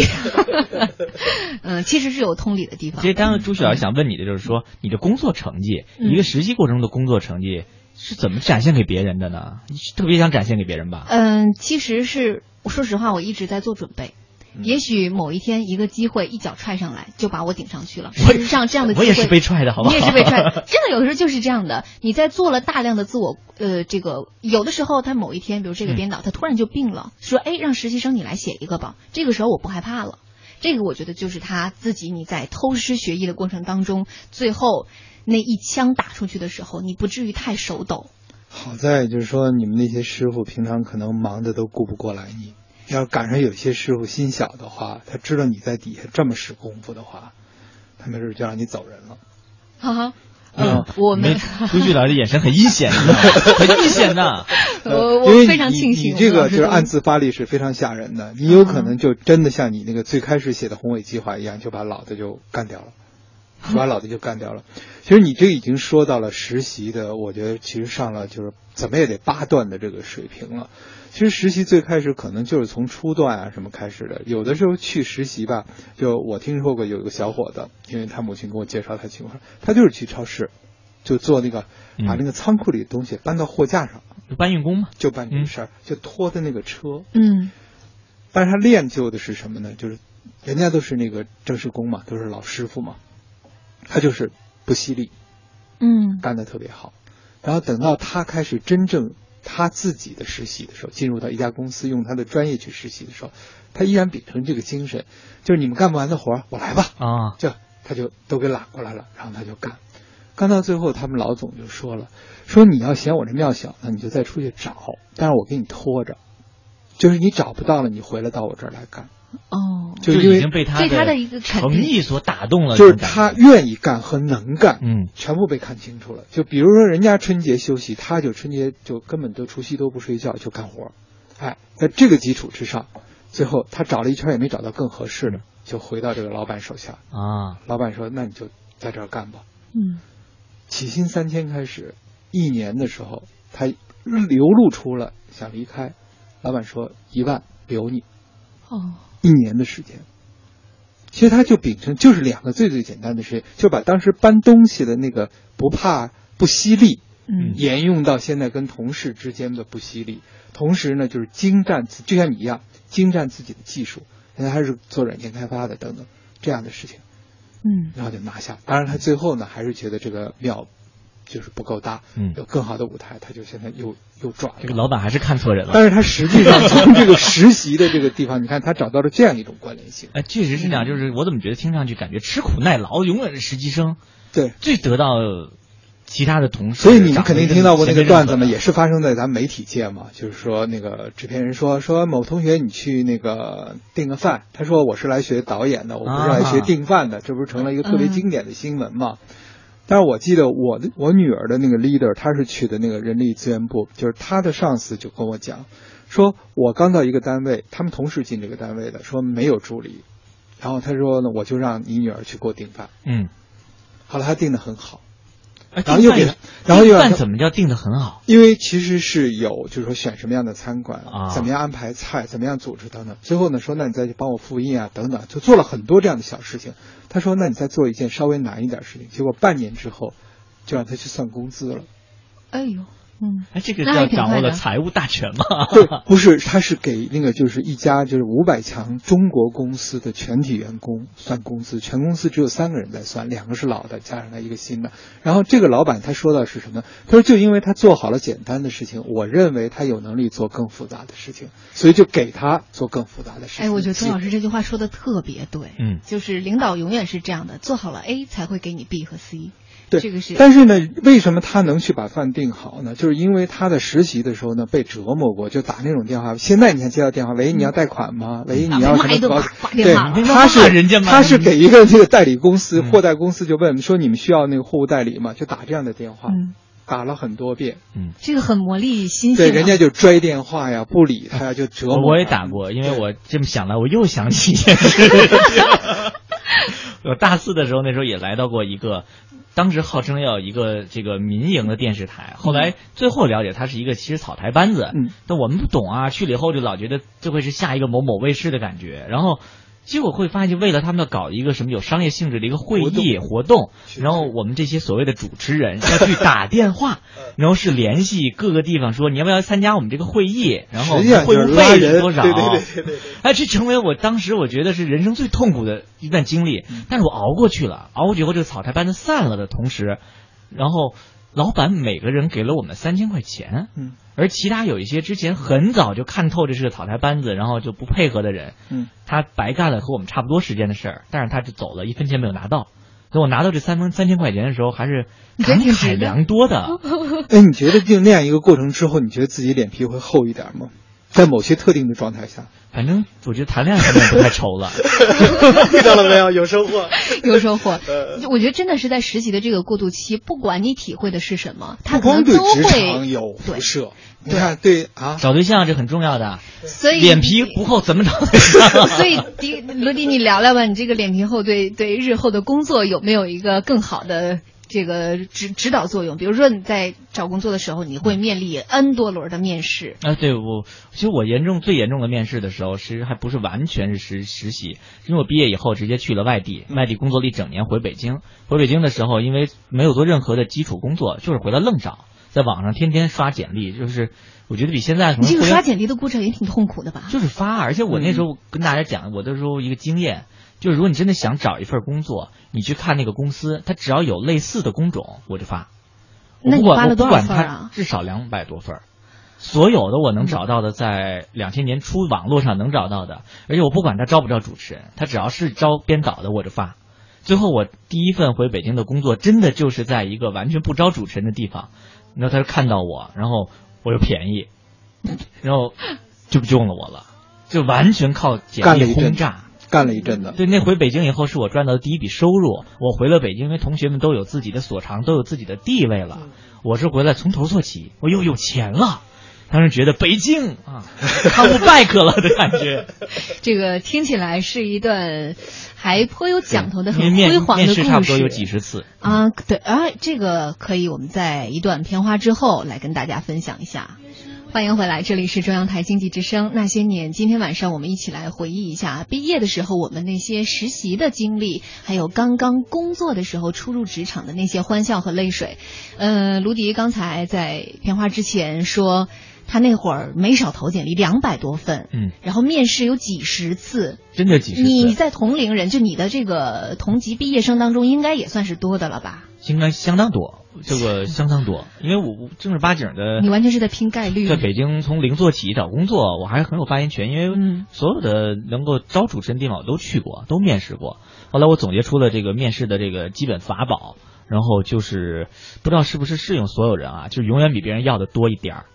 S1: 嗯，其实是有通理的地方。
S2: 其实刚刚朱雪儿想问你的就是说，你的工作成绩，一个实习过程中的工作成绩是怎么展现给别人的呢？特别想展现给别人吧？
S1: 嗯，其实是，说实话，我一直在做准备。也许某一天一个机会一脚踹上来就把我顶上去了。事实上，这样的机会
S2: 我也是被踹的，好吧？
S1: 你也是被踹，真的有的时候就是这样的。你在做了大量的自我呃，这个有的时候他某一天，比如这个编导他突然就病了，说哎，让实习生你来写一个吧。这个时候我不害怕了。这个我觉得就是他自己你在偷师学艺的过程当中，最后那一枪打出去的时候，你不至于太手抖。
S3: 好在就是说你们那些师傅平常可能忙的都顾不过来你。要赶上有些师傅心小的话，他知道你在底下这么使功夫的话，他没准就让你走人了。
S1: 哈哈，嗯，我们
S2: 朱旭老师眼神很阴险，很阴险呐。
S1: 我我非常庆幸，
S3: 你这个就是 暗自发力是非常吓人的。你有可能就真的像你那个最开始写的宏伟计划一样，就把老的就干掉了，把老的就干掉了。其实你这已经说到了实习的，我觉得其实上了就是怎么也得八段的这个水平了。其实实习最开始可能就是从初段啊什么开始的，有的时候去实习吧，就我听说过有一个小伙子，因为他母亲给我介绍他情况，他就是去超市，就做那个把那个仓库里的东西搬到货架上，
S2: 搬运工嘛，
S3: 就办这个事儿，就拖的那个车，
S1: 嗯，
S3: 但是他练就的是什么呢？就是人家都是那个正式工嘛，都是老师傅嘛，他就是不犀利，
S1: 嗯，
S3: 干的特别好，然后等到他开始真正。他自己的实习的时候，进入到一家公司用他的专业去实习的时候，他依然秉承这个精神，就是你们干不完的活儿，我来吧。
S2: 啊，
S3: 就他就都给揽过来了，然后他就干，干到最后，他们老总就说了，说你要嫌我这庙小，那你就再出去找，但是我给你拖着，就是你找不到了，你回来到我这儿来干。
S1: 哦，
S3: 就已
S2: 经被他
S1: 的一个
S2: 诚意所打动了，
S3: 就是他愿意干和能干，
S2: 嗯，
S3: 全部被看清楚了。就比如说人家春节休息，他就春节就根本都除夕都不睡觉就干活，哎，在这个基础之上，最后他找了一圈也没找到更合适的，就回到这个老板手下
S2: 啊。
S3: 老板说：“那你就在这儿干吧。”
S1: 嗯，
S3: 起薪三千开始，一年的时候他流露出了想离开，老板说一万留你。
S1: 哦。
S3: 一年的时间，其实他就秉承就是两个最最简单的事情，就把当时搬东西的那个不怕不犀利，
S1: 嗯，
S3: 沿用到现在跟同事之间的不犀利，同时呢就是精湛，就像你一样精湛自己的技术，现在还是做软件开发的等等这样的事情，
S1: 嗯，
S3: 然后就拿下。当然他最后呢还是觉得这个庙就是不够大，
S2: 嗯，
S3: 有更好的舞台，他就现在又又转了。
S2: 这个老板还是看错人了。
S3: 但是他实际上从这个实习的这个地方，你看他找到了这样一种关联性。
S2: 哎，确实是这样。就是我怎么觉得听上去感觉吃苦耐劳，永远是实习生
S3: 对
S2: 最得到其他的同事，
S3: 所以你们肯定听到过那个段子嘛，也是发生在咱媒体界嘛。就是说，那个制片人说说某同学，你去那个订个饭。他说我是来学导演的，我不是来学订饭的。这不是成了一个特别经典的新闻嘛？但是我记得我的我女儿的那个 leader，她是去的那个人力资源部，就是她的上司就跟我讲，说我刚到一个单位，他们同时进这个单位的，说没有助理，然后他说呢，我就让你女儿去给我订饭。
S2: 嗯，
S3: 好了，他订的很好。
S2: 然
S3: 后又给他，然后又
S2: 饭怎么叫定的很好？
S3: 因为其实是有，就是说选什么样的餐馆啊，怎么样安排菜，怎么样组织等等。最后呢，说那你再去帮我复印啊，等等，就做了很多这样的小事情。他说，那你再做一件稍微难一点事情。结果半年之后，就让他去算工资了。
S1: 哎呦。嗯，
S2: 哎，这个叫掌握了财务大权吗？
S3: 对，不是，他是给那个就是一家就是五百强中国公司的全体员工算工资，全公司只有三个人在算，两个是老的，加上他一个新的。然后这个老板他说的是什么？他说就因为他做好了简单的事情，我认为他有能力做更复杂的事情，所以就给他做更复杂的事情。
S1: 哎，我觉得周老师这句话说的特别对，
S2: 嗯，
S1: 就是领导永远是这样的，做好了 A 才会给你 B 和 C。
S3: 对，
S1: 这个是。
S3: 但是呢，为什么他能去把饭订好呢？就是因为他在实习的时候呢被折磨过，就打那种电话。现在你还接到电话，喂，你要贷款吗？喂，你要什么？对，他是
S2: 人家
S3: 他是给一个这个代理公司、货代公司就问说你们需要那个货物代理吗？就打这样的电话，打了很多遍。
S2: 嗯，
S1: 这个很魔力新
S3: 鲜。对，人家就拽电话呀，不理他呀，就折磨。
S2: 我也打过，因为我这么想来，我又想起一件事。我大四的时候，那时候也来到过一个。当时号称要一个这个民营的电视台，后来最后了解它是一个其实草台班子，嗯但我们不懂啊，去了以后就老觉得这会是下一个某某卫视的感觉，然后。结果会发现，就为了他们要搞一个什么有商业性质的一个会议活动，然后我们这些所谓的主持人要去打电话，然后是联系各个地方说你要不要参加我们这个会议，然后会务费是多少？
S3: 对对对对对。
S2: 哎，这成为我当时我觉得是人生最痛苦的一段经历，但是我熬过去了。熬过去以后，这个草台班子散了的同时，然后。老板每个人给了我们三千块钱，
S3: 嗯，
S2: 而其他有一些之前很早就看透这是个草台班子，然后就不配合的人，
S3: 嗯，
S2: 他白干了和我们差不多时间的事儿，但是他就走了，一分钱没有拿到。等我拿到这三分三千块钱的时候，还是感慨良多的。
S3: 哎，你觉得就那样一个过程之后，你觉得自己脸皮会厚一点吗？在某些特定的状态下，
S2: 反正我觉得谈恋爱方面不太愁了。
S3: 遇到了没有？有收获，
S1: 有收获。我觉得真的是在实习的这个过渡期，不管你体会的是什么，他
S3: 可能
S1: 都
S3: 会有辐射。你看，对啊，
S2: 找对象这很重要的。
S1: 所以
S2: 脸皮不厚怎么找对象？
S1: 所以迪罗迪，你聊聊吧，你这个脸皮厚对对日后的工作有没有一个更好的？这个指指导作用，比如说你在找工作的时候，你会面临 N 多轮的面试
S2: 啊。对我，其实我严重最严重的面试的时候，其实还不是完全是实实习，因为我毕业以后直接去了外地，外地工作了一整年，回北京。回北京的时候，因为没有做任何的基础工作，就是回来愣找，在网上天天刷简历，就是我觉得比现在可能。
S1: 这个刷简历的过程也挺痛苦的吧？
S2: 就是发，而且我那时候跟大家讲，我那时候一个经验。就是如果你真的想找一份工作，你去看那个公司，它只要有类似的工种，我就发。
S1: 那你
S2: 发
S1: 了多少份
S2: 啊？至少两百多份，所有的我能找到的，在两千年初网络上能找到的，而且我不管他招不招主持人，他只要是招编导的，我就发。最后我第一份回北京的工作，真的就是在一个完全不招主持人的地方，然后他就看到我，然后我又便宜，然后就不用了我了，就完全靠简历轰炸。
S3: 干了一阵子，
S2: 对，那回北京以后是我赚到的第一笔收入。我回了北京，因为同学们都有自己的所长，都有自己的地位了。我是回来从头做起，我又有钱了。当时觉得北京啊，come back 了的感觉。
S1: 这个听起来是一段还颇有讲头的、很辉煌的故
S2: 事。差不多有几十次
S1: 啊，对啊，这个可以我们在一段片花之后来跟大家分享一下。欢迎回来，这里是中央台经济之声。那些年，今天晚上我们一起来回忆一下毕业的时候我们那些实习的经历，还有刚刚工作的时候初入职场的那些欢笑和泪水。呃，卢迪刚才在片花之前说，他那会儿没少投简历，两百多份，
S2: 嗯，
S1: 然后面试有几十次，
S2: 真的几十次。
S1: 你在同龄人，就你的这个同级毕业生当中，应该也算是多的了吧？
S2: 应该相当多。这个相当多，因为我正儿八经的，
S1: 你完全是在拼概率。
S2: 在北京从零做起找工作，我还是很有发言权，因为所有的能够招主持人地方我都去过，都面试过。后来我总结出了这个面试的这个基本法宝，然后就是不知道是不是适用所有人啊，就是永远比别人要的多一点儿。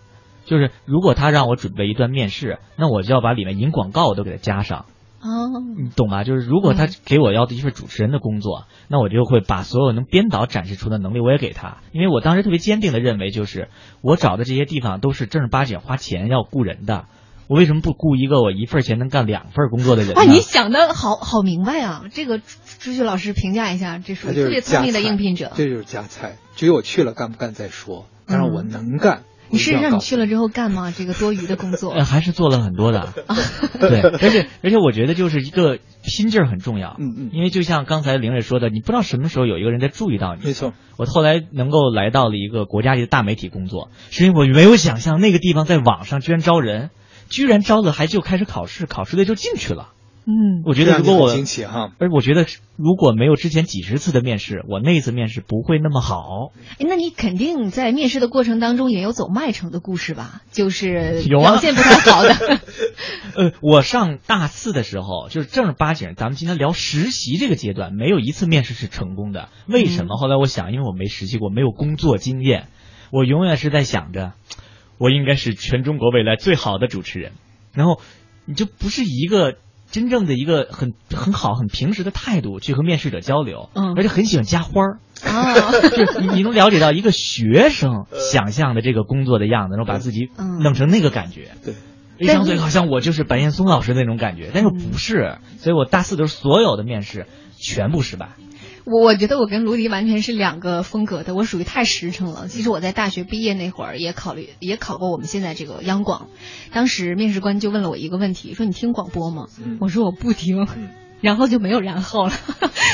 S2: 就是如果他让我准备一段面试，那我就要把里面引广告都给他加上。
S1: 哦，
S2: 你懂吧？就是如果他给我要的一份主持人的工作，那我就会把所有能编导展示出的能力我也给他，因为我当时特别坚定的认为，就是我找的这些地方都是正儿八经花钱要雇人的，我为什么不雇一个我一份钱能干两份工作的人？
S1: 哇，你想的好好明白啊！这个朱旭老师评价一下，这属于特别聪明的应聘者。
S3: 这就是加菜，至于我去了干不干再说，但是我能干。
S1: 你是让你去了之后干吗？这个多余的工作？
S2: 还是做了很多的。对，而且而且我觉得就是一个拼劲儿很重要。
S3: 嗯嗯。
S2: 因为就像刚才玲睿说的，你不知道什么时候有一个人在注意到你。
S3: 没错。
S2: 我后来能够来到了一个国家级的大媒体工作，是因为我没有想象那个地方在网上居然招人，居然招了还就开始考试，考试的就进去了。
S1: 嗯，
S2: 我觉得如果我，
S3: 哈，
S2: 而我觉得如果没有之前几十次的面试，我那次面试不会那么好。
S1: 哎，那你肯定在面试的过程当中也有走麦城的故事吧？就是
S2: 有
S1: 表现不太好的。
S2: 呃，我上大四的时候，就是正儿八经，咱们今天聊实习这个阶段，没有一次面试是成功的。为什么？后来我想，因为我没实习过，没有工作经验，我永远是在想着，我应该是全中国未来最好的主持人。然后你就不是一个。真正的一个很很好很平时的态度去和面试者交流，
S1: 嗯，
S2: 而且很喜欢加花儿。
S1: 啊，
S2: 就你你能了解到一个学生想象的这个工作的样子，然后把自己弄成那个感觉，
S3: 对，
S2: 一张嘴好像我就是白岩松老师那种感觉，但是不是，所以我大四的时候所有的面试全部失败。
S1: 我我觉得我跟卢迪完全是两个风格的，我属于太实诚了。其实我在大学毕业那会儿也考虑，也考过我们现在这个央广。当时面试官就问了我一个问题，说你听广播吗？我说我不听，然后就没有然后了，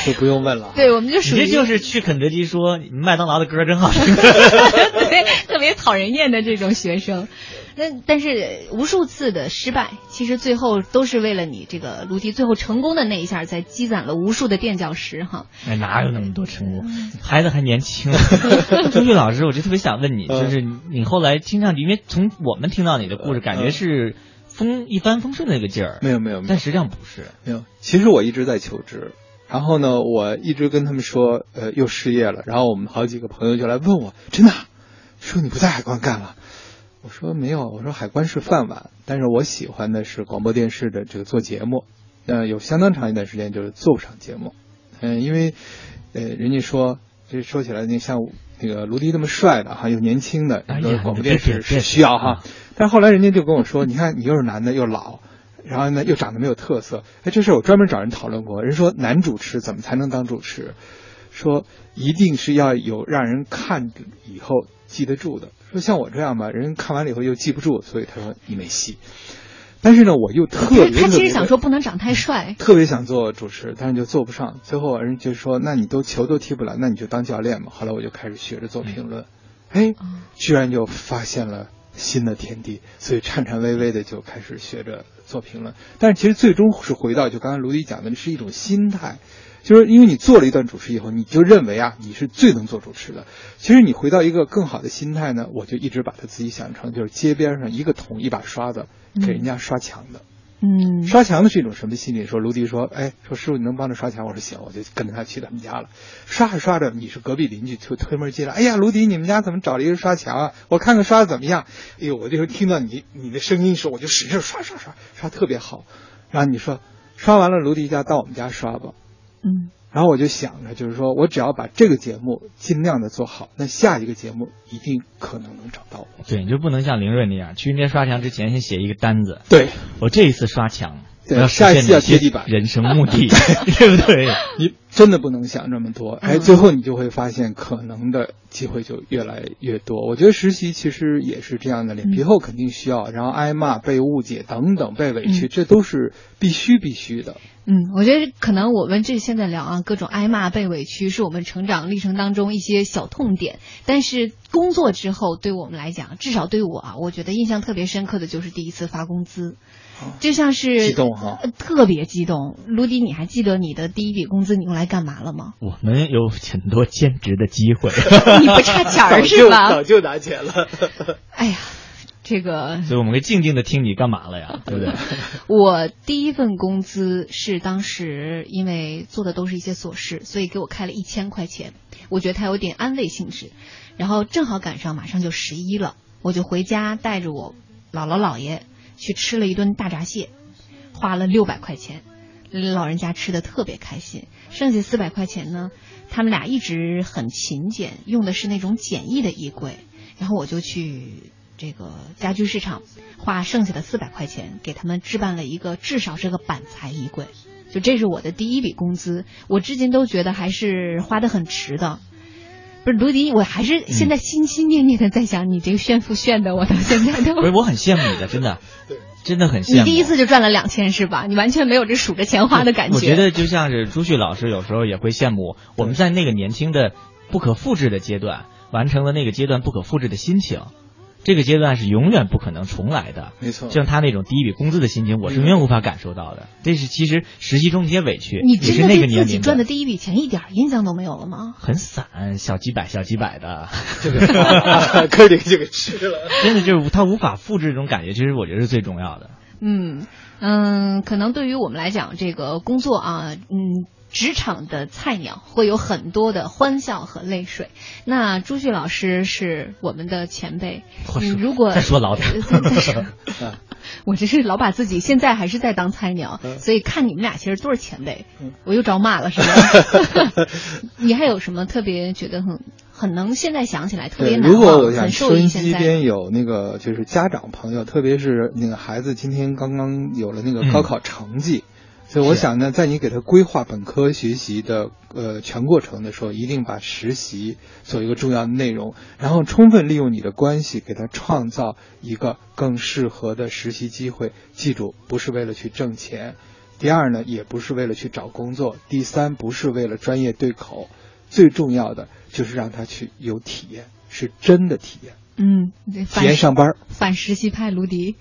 S3: 就不用问了。
S1: 对，我们就属于
S2: 这就是去肯德基说麦当劳的歌真好听，
S1: 对，特别讨人厌的这种学生。那但是无数次的失败，其实最后都是为了你这个卢迪最后成功的那一下，才积攒了无数的垫脚石哈。
S2: 哎，哪有那么多成功？孩子还年轻。周旭老师，我就特别想问你，就是你后来听上去，因为从我们听到你的故事，感觉是风一帆风顺的那个劲儿。
S3: 没有没有，
S2: 但实际上不是。
S3: 没有，其实我一直在求职，然后呢，我一直跟他们说，呃，又失业了。然后我们好几个朋友就来问我，真的，说你不在海关干了。我说没有，我说海关是饭碗，但是我喜欢的是广播电视的这个做节目，呃，有相当长一段时间就是做不上节目，嗯，因为，呃，人家说这说起来，那像那个卢迪那么帅的哈，又年轻的，广播电视是需要哈，但后来人家就跟我说，你看你又是男的又老，然后呢又长得没有特色，哎，这事我专门找人讨论过，人说男主持怎么才能当主持？说一定是要有让人看以后记得住的。说像我这样吧，人看完了以后又记不住，所以他说你没戏。但是呢，我又特别
S1: 他其实想说不能长太帅，
S3: 特别想做主持，但是就做不上。最后人就说，那你都球都踢不了，那你就当教练嘛。后来我就开始学着做评论，哎，居然就发现了新的天地，所以颤颤巍巍的就开始学着做评论。但是其实最终是回到就刚才卢迪讲的，是一种心态。就是因为你做了一段主持以后，你就认为啊，你是最能做主持的。其实你回到一个更好的心态呢，我就一直把他自己想成就是街边上一个桶一把刷子，给人家刷墙的。
S1: 嗯，
S3: 刷墙的是一种什么心理？说卢迪说，哎，说师傅你能帮着刷墙？我说行，我就跟着他去他们家了。刷着刷着，你是隔壁邻居，就推门进来。哎呀，卢迪，你们家怎么找了一个刷墙啊？我看看刷的怎么样？哎呦，我这时候听到你你的声音时，候，我就使劲刷刷刷，刷特别好。然后你说，刷完了，卢迪家到我们家刷吧。
S1: 嗯。
S3: 然后我就想着，就是说我只要把这个节目尽量的做好，那下一个节目一定可能能找到我。
S2: 对，你就不能像凌睿那样，去人家刷墙之前先写一个单子。
S3: 对，
S2: 我这一次刷墙，
S3: 对，下一次要贴地板，
S2: 人生目的，对不对？
S3: 你真的不能想这么多，哎，最后你就会发现可能的机会就越来越多。我觉得实习其实也是这样的，脸皮厚肯定需要，然后挨骂、被误解等等、被委屈，这都是必须必须的。
S1: 嗯，我觉得可能我们这现在聊啊，各种挨骂、被委屈，是我们成长历程当中一些小痛点。但是工作之后，对我们来讲，至少对我啊，我觉得印象特别深刻的就是第一次发工资，就像是
S3: 激动哈，
S1: 特别激动。卢迪，你还记得你的第一笔工资你用来干嘛了吗？
S2: 我们有很多兼职的机会，
S1: 你不差钱儿是吧？
S3: 早就拿钱了。
S1: 哎呀。这个，
S2: 所以我们可以静静的听你干嘛了呀，对不对？
S1: 我第一份工资是当时因为做的都是一些琐事，所以给我开了一千块钱，我觉得它有点安慰性质。然后正好赶上马上就十一了，我就回家带着我姥姥姥爷去吃了一顿大闸蟹，花了六百块钱，老人家吃的特别开心。剩下四百块钱呢，他们俩一直很勤俭，用的是那种简易的衣柜，然后我就去。这个家居市场花剩下的四百块钱给他们置办了一个至少是个板材衣柜，就这是我的第一笔工资，我至今都觉得还是花的很值的。不是卢迪，我还是现在心心念念的在想你这个炫富炫的，我到现在都
S2: 不是我很羡慕你的，真的，真的很羡慕。
S1: 你第一次就赚了两千是吧？你完全没有这数着钱花的感觉。
S2: 我觉得就像是朱旭老师有时候也会羡慕我们在那个年轻的不可复制的阶段完成了那个阶段不可复制的心情。这个阶段是永远不可能重来的，
S3: 没错。
S2: 像他那种第一笔工资的心情，我是永远无法感受到的。这是其实实习中一些委屈，
S1: 你
S2: 真的
S1: 对自己赚的第一笔钱一点印象都没有了吗？
S2: 很散，小几百，小几百的，
S3: 这个 哥几个就给吃了。
S2: 真的就是他无法复制这种感觉，其实我觉得是最重要的。
S1: 嗯嗯，可能对于我们来讲，这个工作啊，嗯。职场的菜鸟会有很多的欢笑和泪水。那朱旭老师是我们的前辈，如果
S2: 再说老点，
S1: 我这是老把自己现在还是在当菜鸟，所以看你们俩其实都是前辈，我又招骂了是吧？你还有什么特别觉得很很能现在想起来特别难忘、很受益？
S3: 收音机边有那个就是家长朋友，特别是那个孩子今天刚刚有了那个高考成绩。所以我想呢，在你给他规划本科学习的呃全过程的时候，一定把实习作为一个重要的内容，然后充分利用你的关系，给他创造一个更适合的实习机会。记住，不是为了去挣钱；第二呢，也不是为了去找工作；第三，不是为了专业对口。最重要的就是让他去有体验，是真的体验。
S1: 嗯，
S3: 体验上班。
S1: 反实习派卢迪，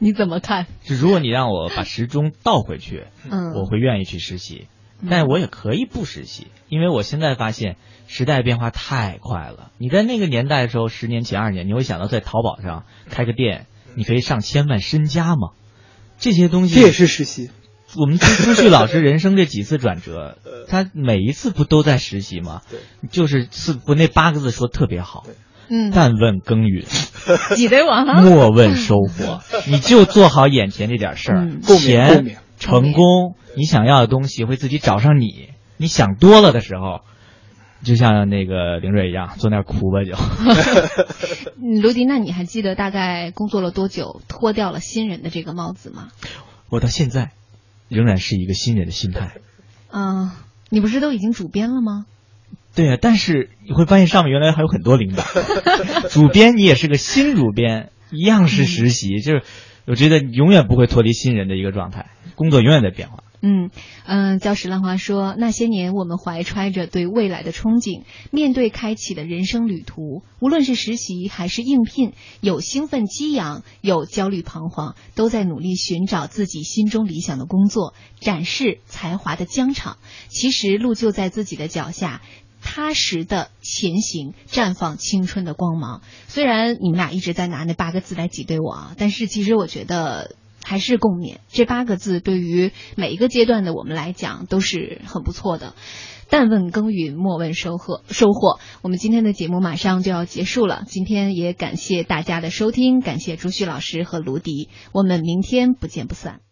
S1: 你怎么看？
S2: 就如果你让我把时钟倒回去，
S1: 嗯，
S2: 我会愿意去实习，但我也可以不实习，因为我现在发现时代变化太快了。你在那个年代的时候，十年前、二十年，你会想到在淘宝上开个店，你可以上千万身家吗？这些东西
S3: 这也是实习。
S2: 我们朱朱旭老师人生这几次转折，他每一次不都在实习吗？
S3: 对，
S2: 就是四不那八个字说特别好。
S1: 嗯，
S2: 但问耕耘，
S1: 记得我
S2: 莫问收获。你就做好眼前这点事儿，钱成功，你想要的东西会自己找上你。你想多了的时候，就像那个林瑞一样，坐那哭吧就。
S1: 卢迪，那你还记得大概工作了多久，脱掉了新人的这个帽子吗？
S2: 我到现在仍然是一个新人的心态。
S1: 嗯，你不是都已经主编了吗？
S2: 对啊，但是你会发现上面原来还有很多领导，主编你也是个新主编，一样是实习，就是我觉得永远不会脱离新人的一个状态，工作永远在变化。
S1: 嗯嗯，教石浪花说，那些年我们怀揣着对未来的憧憬，面对开启的人生旅途，无论是实习还是应聘，有兴奋激昂，有焦虑彷徨，都在努力寻找自己心中理想的工作，展示才华的疆场。其实路就在自己的脚下。踏实的前行，绽放青春的光芒。虽然你们俩一直在拿那八个字来挤兑我啊，但是其实我觉得还是共勉。这八个字对于每一个阶段的我们来讲都是很不错的。但问耕耘，莫问收获。收获。我们今天的节目马上就要结束了，今天也感谢大家的收听，感谢朱旭老师和卢迪，我们明天不见不散。